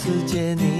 次见你，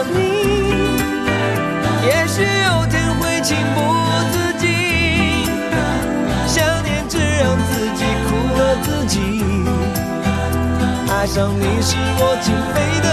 爱上你是我情非得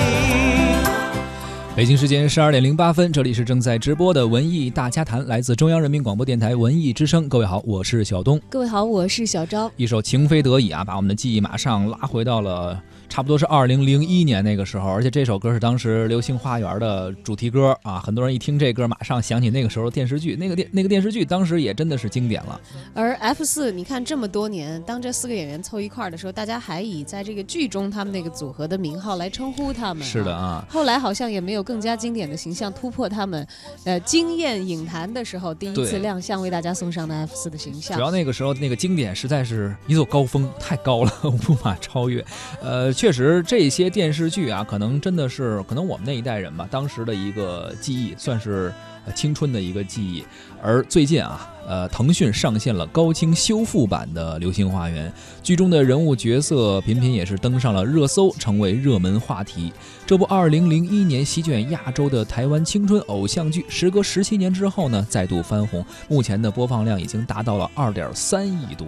已。北京时间十二点零八分，这里是正在直播的文艺大家谈，来自中央人民广播电台文艺之声。各位好，我是小东。各位好，我是小昭。一首《情非得已》啊，把我们的记忆马上拉回到了。差不多是二零零一年那个时候，而且这首歌是当时《流星花园》的主题歌啊，很多人一听这歌，马上想起那个时候的电视剧，那个电那个电视剧当时也真的是经典了。而 F 四，你看这么多年，当这四个演员凑一块儿的时候，大家还以在这个剧中他们那个组合的名号来称呼他们。是的啊。后来好像也没有更加经典的形象突破他们，呃，惊艳影坛的时候第一次亮相为大家送上的 F 四的形象。主要那个时候那个经典实在是一座高峰，太高了，无法超越。呃，确实这些。电视剧啊，可能真的是可能我们那一代人吧，当时的一个记忆，算是青春的一个记忆。而最近啊，呃，腾讯上线了高清修复版的《流星花园》，剧中的人物角色频频也是登上了热搜，成为热门话题。这部2001年席卷亚洲的台湾青春偶像剧，时隔十七年之后呢，再度翻红，目前的播放量已经达到了2.3亿多。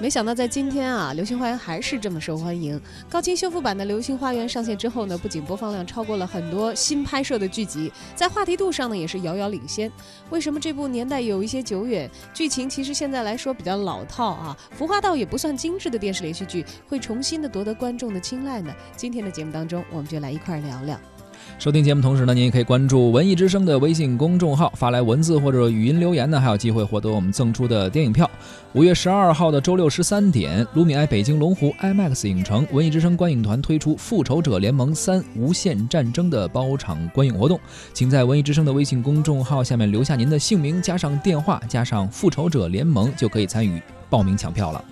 没想到在今天啊，《流星花园》还是这么受欢迎。高清修复版的《流星花园》上线之后呢，不仅播放量超过了很多新拍摄的剧集，在话题度上呢也是遥遥领先。为什么这部年代有一些久远，剧情其实现在来说比较老套啊，服化道也不算精致的电视连续剧，会重新的夺得观众的青睐呢？今天的节目当中，我们就来一块聊聊。收听节目同时呢，您也可以关注文艺之声的微信公众号，发来文字或者语音留言呢，还有机会获得我们赠出的电影票。五月十二号的周六十三点，卢米埃北京龙湖 IMAX 影城文艺之声观影团推出《复仇者联盟三：无限战争》的包场观影活动，请在文艺之声的微信公众号下面留下您的姓名，加上电话，加上《复仇者联盟》，就可以参与报名抢票了。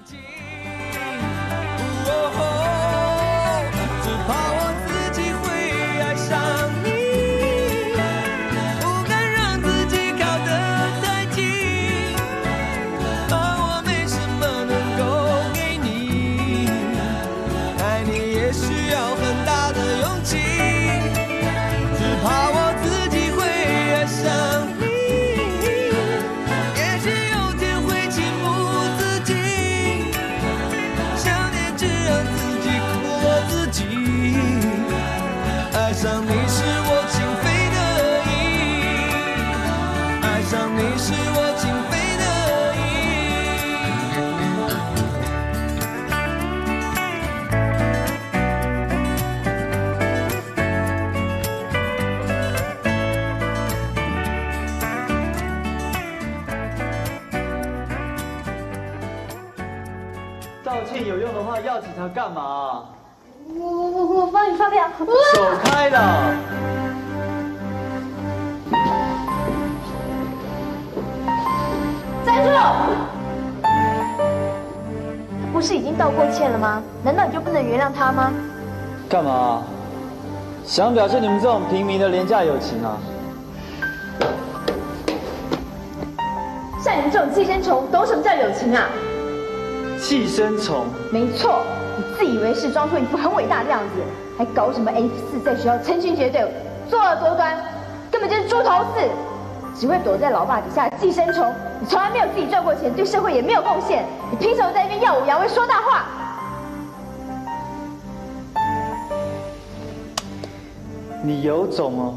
要警察干嘛？我我我我帮你发票。走开了！站住！不是已经道过歉了吗？难道你就不能原谅他吗？干嘛？想表现你们这种平民的廉价友情啊？像你们这种寄生虫，懂什么叫友情啊？寄生虫，没错，你自以为是，装出一副很伟大的样子，还搞什么 F 四，在学校成群结队，作恶多端，根本就是猪头四，只会躲在老爸底下寄生虫。你从来没有自己赚过钱，对社会也没有贡献，你凭什么在那边耀武扬威说大话？你有种哦！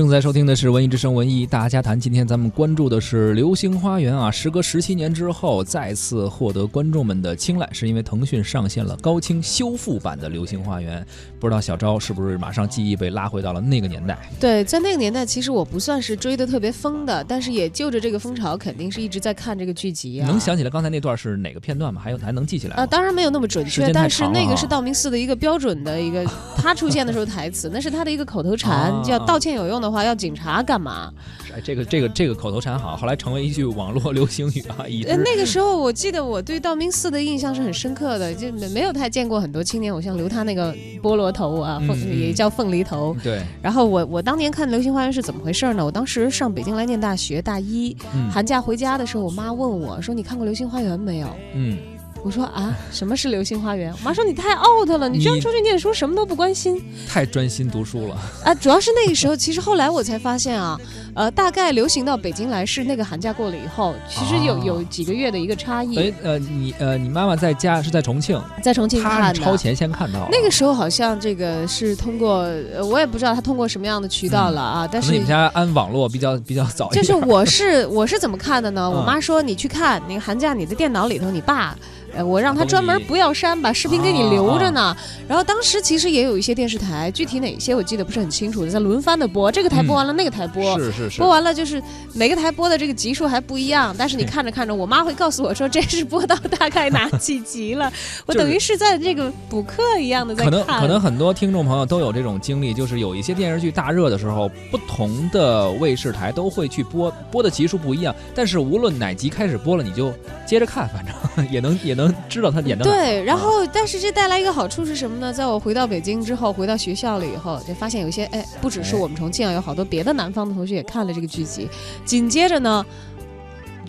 正在收听的是《文艺之声·文艺大家谈》，今天咱们关注的是《流星花园》啊，时隔十七年之后再次获得观众们的青睐，是因为腾讯上线了高清修复版的《流星花园》。不知道小昭是不是马上记忆被拉回到了那个年代？对，在那个年代，其实我不算是追的特别疯的，但是也就着这个风潮，肯定是一直在看这个剧集啊。能想起来刚才那段是哪个片段吗？还有还能记起来吗？啊，当然没有那么准确，但是那个是道明寺的一个标准的一个，他出现的时候台词，那是他的一个口头禅，啊叫道歉有用的话要警察干嘛？哎，这个这个这个口头禅好，后来成为一句网络流行语啊，一呃，那个时候我记得我对道明寺的印象是很深刻的，就没没有太见过很多青年偶像留他那个菠萝头啊，凤、也叫凤梨头。对，然后我我当年看《流星花园》是怎么回事呢？我当时上北京来念大学，大一嗯寒假回家的时候，我妈问我说：“你看过《流星花园》没有？”嗯，我说啊，什么是流星花园？我妈说你太 out 了，你居然出去念书，什么都不关心太专心读书了。啊！主要是那个时候，其实后来我才发现啊，呃，大概流行到北京来是那个寒假过了以后，其实有、啊有几个月的一个差异。哎，呃，你呃，你妈妈在家是在重庆，在重庆她看的。是超前先看到。那个时候好像这个是通过，呃，我也不知道她通过什么样的渠道了啊，但是你们家安网络比较比较早一点。就是我是我是怎么看的呢？嗯 我妈说你去看那个寒假，你的电脑里头，你爸。呃，我让他专门不要删，把视频给你啊留着呢。然后当时其实也有一些电视台，具体哪些我记得不是很清楚，在轮番的播，这个台播完了，那个台播，是是是播，完了就是每个台播的这个集数还不一样，但是你看着看着，我妈会告诉我说这是播到大概哪几集了，我就是等于是在这个补课一样的在看可。能可能很多听众朋友都有这种经历，就是有一些电视剧大热的时候，不同的卫视台都会去播，播的集数不一样，但是无论哪集开始播了，你就接着看，反正 也能也能知道他演的。对，然后但是这带来一个好处是什么呢？在我回到北京之后，回到学校了以后，就发现有一些哎，不只是哎我们重庆啊，有好多别的南方的同学也看了这个剧集。紧接着呢，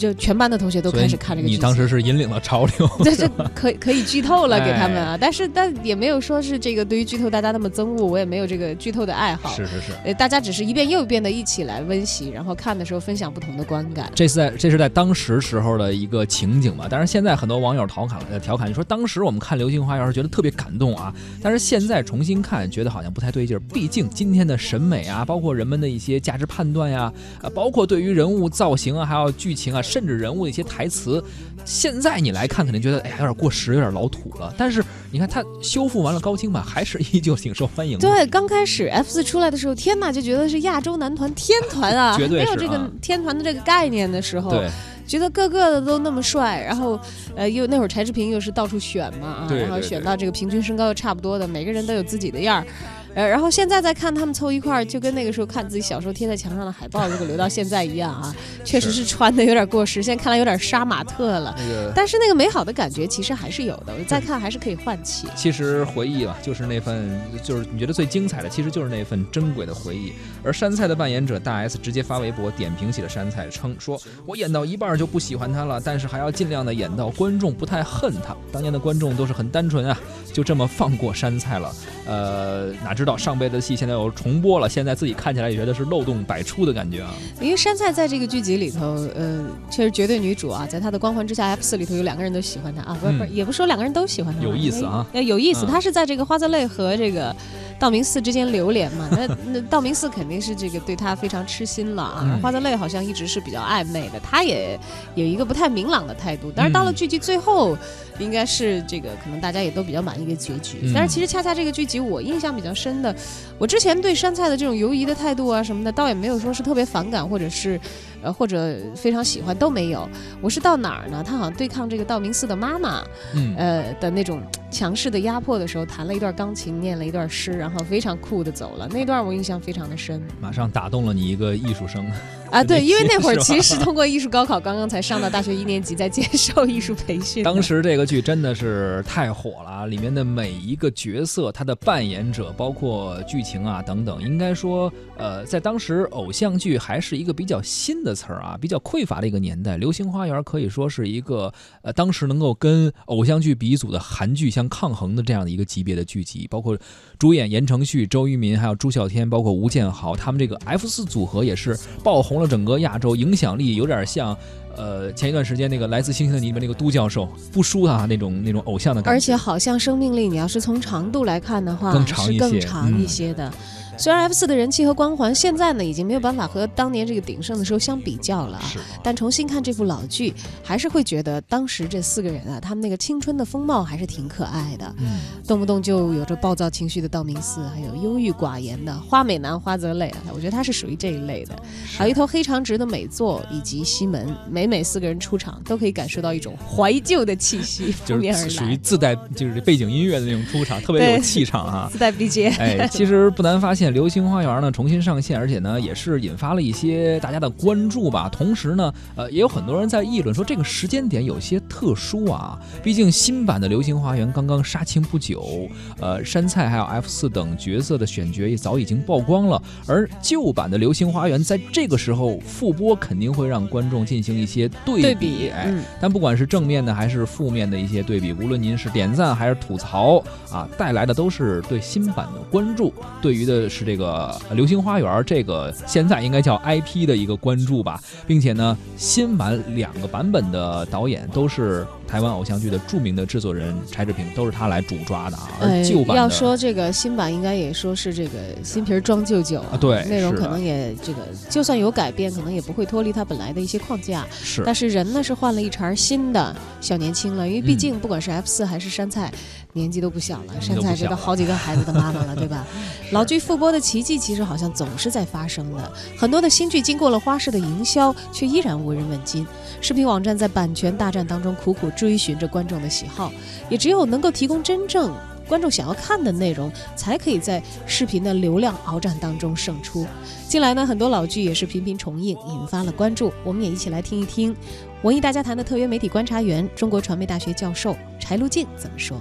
就全班的同学都开始看这个剧。你当时是引领了潮流。这这可以 可以剧透了给他们哎啊，但是但也没有说是这个对于剧透大家那么憎恶，我也没有这个剧透的爱好。是是是。呃，大家只是一遍又一遍的一起来温习，然后看的时候分享不同的观感。这是在这是在当时时候的一个情景吧？当然，现在很多网友调侃呃调侃，你说当时我们看《流星花园》是觉得特别感动啊，但是现在重新看，觉得好像不太对劲儿。毕竟今天的审美啊，包括人们的一些价值判断呀，啊，包括对于人物造型啊，还有剧情啊，甚至人物的一些台词，现在你来看肯定觉得哎呀有点过时，有点老土了。但是你看它修复完了高清版，还是依旧挺受欢迎的。对，刚开始 F 四出来的时候，天呐，就觉得是亚洲男团天团啊，绝对还没有这个天团的这个概念的时候，对觉得个个的都那么帅，然后呃，又那会儿柴智屏又是到处选嘛然后选到这个平均身高又差不多的，每个人都有自己的样儿。呃，然后现在再看他们凑一块儿，就跟那个时候看自己小时候贴在墙上的海报，如果留到现在一样啊，确实是穿的有点过时，现在看来有点杀马特了。那个。但是那个美好的感觉其实还是有的，我再看还是可以唤起。其实回忆吧，就是那份，就是你觉得最精彩的，其实就是那份珍贵的回忆。而山菜的扮演者大 S 直接发微博点评起了山菜，称说：“我演到一半就不喜欢他了，但是还要尽量的演到观众不太恨他。当年的观众都是很单纯啊，就这么放过山菜了。呃，哪知道上辈子的戏现在又重播了，现在自己看起来也觉得是漏洞百出的感觉啊。因为山菜在这个剧集里头，呃，确实绝对女主啊，在她的光环之下，F 四里头有两个人都喜欢她啊，不是不也不是说两个人都喜欢她，有意思啊呃，有意思。嗯她是在这个花泽类和这个道明寺之间流连嘛，那那道明寺肯定是这个对他非常痴心了啊，嗯花泽类好像一直是比较暧昧的，他也有一个不太明朗的态度，但是到了嗯剧集最后。应该是这个，可能大家也都比较满意的结局。嗯但是其实恰恰这个剧集，我印象比较深的，我之前对山菜的这种犹疑的态度啊什么的，倒也没有说是特别反感，或者是，呃，或者非常喜欢都没有。我是到哪儿呢？他好像对抗这个道明寺的妈妈，嗯，呃的那种强势的压迫的时候，弹了一段钢琴，念了一段诗，然后非常酷的走了。那段我印象非常的深马上打动了你一个艺术生。啊。对，因为那会儿其实是通过艺术高考，刚刚才上到大学一年级，在接受艺术培训。当时这个剧真的是太火了啊，里面的每一个角色，他的扮演者，包括剧情啊等等，应该说，呃，在当时偶像剧还是一个比较新的词儿啊，比较匮乏的一个年代，《流星花园》可以说是一个呃当时能够跟偶像剧鼻祖的韩剧相抗衡的这样的一个级别的剧集，包括主演言承旭、周渝民，还有朱孝天，包括吴建豪，他们这个 F 四组合也是爆红了整个亚洲，影响力有点像呃，前一段时间那个《来自星星的你》里面那个都教授，不输他那种那种偶像的感觉。而且好像生命力，你要是从长度来看的话，更长一些是更长一些的。虽然 F 四的人气和光环现在呢已经没有办法和当年这个鼎盛的时候相比较了啊，但重新看这部老剧，还是会觉得当时这四个人啊，他们那个青春的风貌还是挺可爱的，嗯，动不动就有着暴躁情绪的道明寺，还有忧郁寡言的花美男花泽类，我觉得他是属于这一类的。还有一头黑长直的美作以及西门，每每四个人出场都可以感受到一种怀旧的气息 就扑面而是属于，自带就是背景音乐的那种出场，特别有气场啊。自带 BGM。哎，其实不难发现，《流星花园》呢重新上线，而且呢也是引发了一些大家的关注吧。同时呢，呃，也有很多人在议论说这个时间点有些特殊啊。毕竟新版的《流星花园》刚刚杀青不久，呃，山菜还有 F 四等角色的选角也早已经曝光了，而旧版的《流星花园》在这个时候复播，肯定会让观众进行一些对对比但不管是正面的还是负面的一些对比，无论您是点赞还是吐槽啊，带来的都是对新版的关注，对于的是这个《流星花园》这个现在应该叫 IP 的一个关注吧，并且呢，新版两个版本的导演都是台湾偶像剧的著名的制作人柴智屏，都是他来主抓的啊，旧版的要说这个新版，应该也说是这个新皮装旧酒啊对内容可能也这个，就算有改变，可能也不会脱离它本来的一些框架。是。但是人呢是换了一茬新的小年轻了，因为毕嗯。竟不管是 F 四还是山菜，年纪都不小了，纪山菜这都好几个孩子的妈妈了，对吧？老剧复播的奇迹其实好像总是在发生的，很多的新剧经过了花式的营销，却依然无人问津。视频网站在版权大战当中苦苦追寻着观众的喜好，也只有能够提供真正观众想要看的内容，才可以在视频的流量鏖战当中胜出。近来呢，很多老剧也是频频重映，引发了关注。我们也一起来听一听文艺大家谈的特约媒体观察员、中国传媒大学教授柴路进怎么说。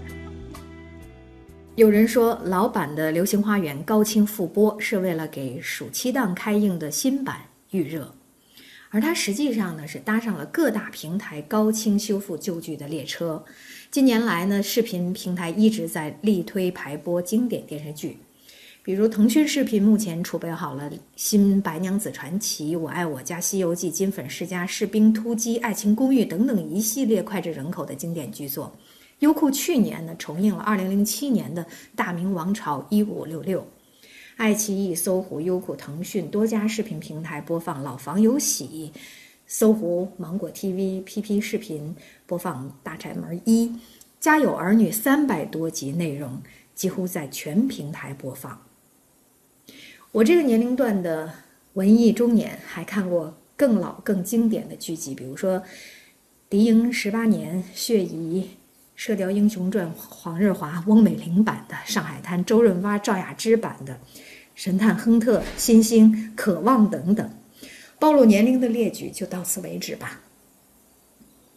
有人说，老版的《流星花园》高清复播是为了给暑期档开映的新版预热，而它实际上呢是搭上了各大平台高清修复旧剧的列车。近年来呢，视频平台一直在力推排播经典电视剧，比如腾讯视频目前储备好了《新白娘子传奇》《我爱我家》《西游记》《金粉世家》《士兵突击》《爱情公寓》等等一系列脍炙人口的经典剧作。优酷去年呢重映了2007年的《大明王朝一五六六》，爱奇艺、搜狐、优酷、腾讯多家视频平台播放《老房有喜》，搜狐、芒果 TV、PP 视频播放《大宅门一》，《家有儿女》三百多集内容几乎在全平台播放。我这个年龄段的文艺中年还看过更老、更经典的剧集，比如说《敌营十八年》《血疑》。《射雕英雄传》黄日华、翁美玲版的，《上海滩》周润发、赵雅芝版的，《神探亨特》《新星》《渴望》等等，暴露年龄的列举就到此为止吧。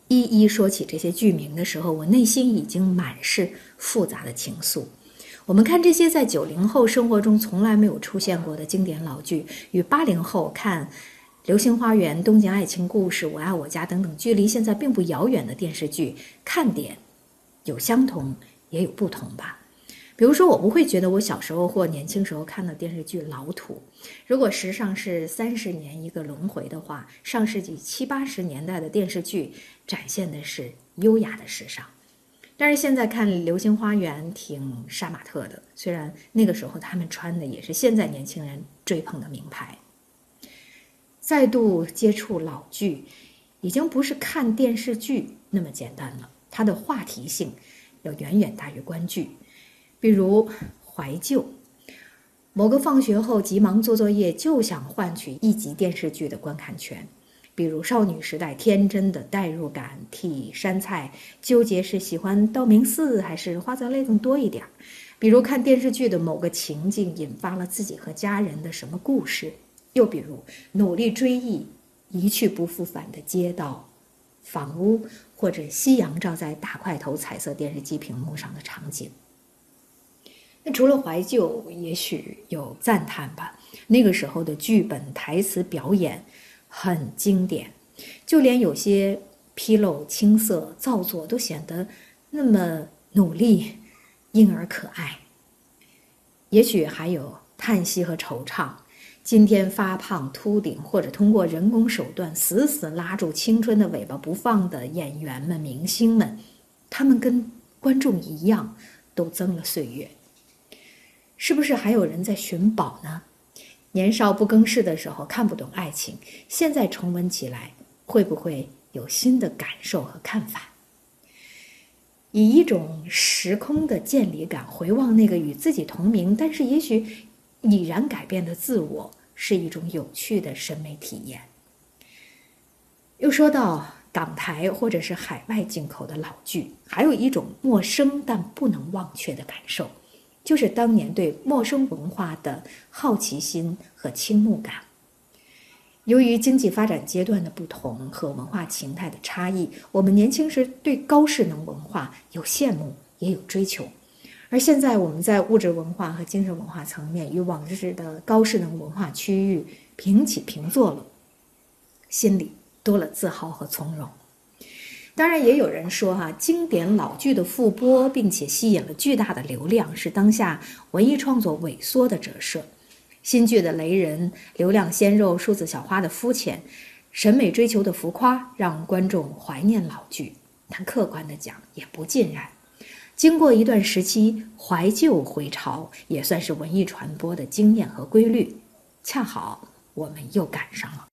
一一说起这些剧名的时候，我内心已经满是复杂的情愫。我们看这些在九零后生活中从来没有出现过的经典老剧，与八零后看《流星花园》《东京爱情故事》《我爱我家》等等距离现在并不遥远的电视剧，看点。有相同，也有不同吧。比如说，我不会觉得我小时候或年轻时候看的电视剧老土。如果时尚是三十年一个轮回的话，上世纪七八十年代的电视剧展现的是优雅的时尚。但是现在看《流星花园》挺杀马特的，虽然那个时候他们穿的也是现在年轻人追捧的名牌。再度接触老剧，已经不是看电视剧那么简单了。它的话题性要远远大于观剧，比如怀旧。某个放学后急忙做作业，就想换取一集电视剧的观看权，比如少女时代天真的代入感，替山菜纠结是喜欢道明寺还是花泽类更多一点；比如看电视剧的某个情境引发了自己和家人的什么故事；又比如努力追忆一去不复返的街道、房屋。或者夕阳照在大块头彩色电视机屏幕上的场景。那除了怀旧，也许有赞叹吧。那个时候的剧本、台词、表演很经典，就连有些纰漏、青涩、造作都显得那么努力、婴儿可爱。也许还有叹息和惆怅，今天发胖秃顶，或者通过人工手段死死拉住青春的尾巴不放的演员们、明星们，他们跟观众一样，都增了岁月。是不是还有人在寻宝呢？年少不更事的时候看不懂爱情，现在重温起来，会不会有新的感受和看法？以一种时空的渐离感回望那个与自己同名，但是也许已然改变的自我，是一种有趣的审美体验。又说到港台或者是海外进口的老剧，还有一种陌生但不能忘却的感受，就是当年对陌生文化的好奇心和倾慕感。由于经济发展阶段的不同和文化形态的差异，我们年轻时对高势能文化有羡慕，也有追求。而现在，我们在物质文化和精神文化层面与往日的高势能文化区域平起平坐了，心里多了自豪和从容。当然，也有人说，哈，经典老剧的复播，并且吸引了巨大的流量，是当下文艺创作萎缩的折射。新剧的雷人、流量鲜肉、数字小花的肤浅、审美追求的浮夸，让观众怀念老剧。但客观的讲，也不尽然。经过一段时期怀旧回潮，也算是文艺传播的经验和规律。恰好我们又赶上了。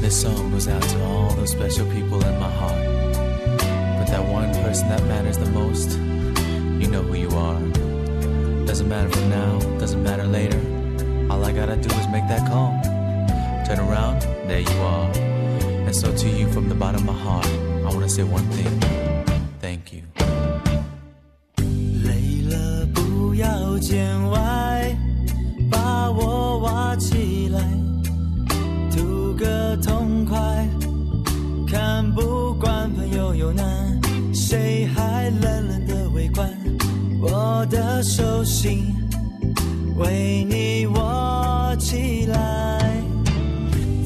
This song goes out to all those special people in my heart. But that one person that matters the most, you know who you are. Doesn't matter for now, doesn't matter later. All I gotta do is make that call. Turn around, there you are. And so to you from the bottom of my heart, Wanna say one thing. Thank you. 累了不要见外，把我挖起来，图个痛快。看不惯朋友有难，谁还冷冷的围观？我的手心为你握起来，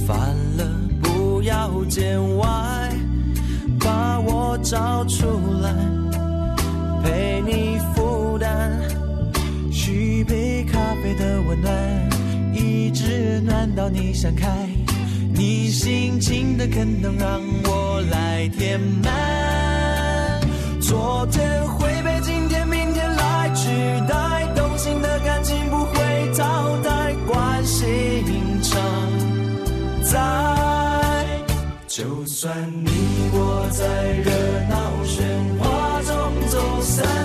烦了不要见，找出来。陪你负担，续杯咖啡的温暖，一直暖到你想开。你心情的坑能让我来填满。昨天会被今天、明天来取代，动心的感情不会淘汰，关系常在。就算你我在人中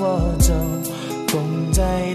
我走，风再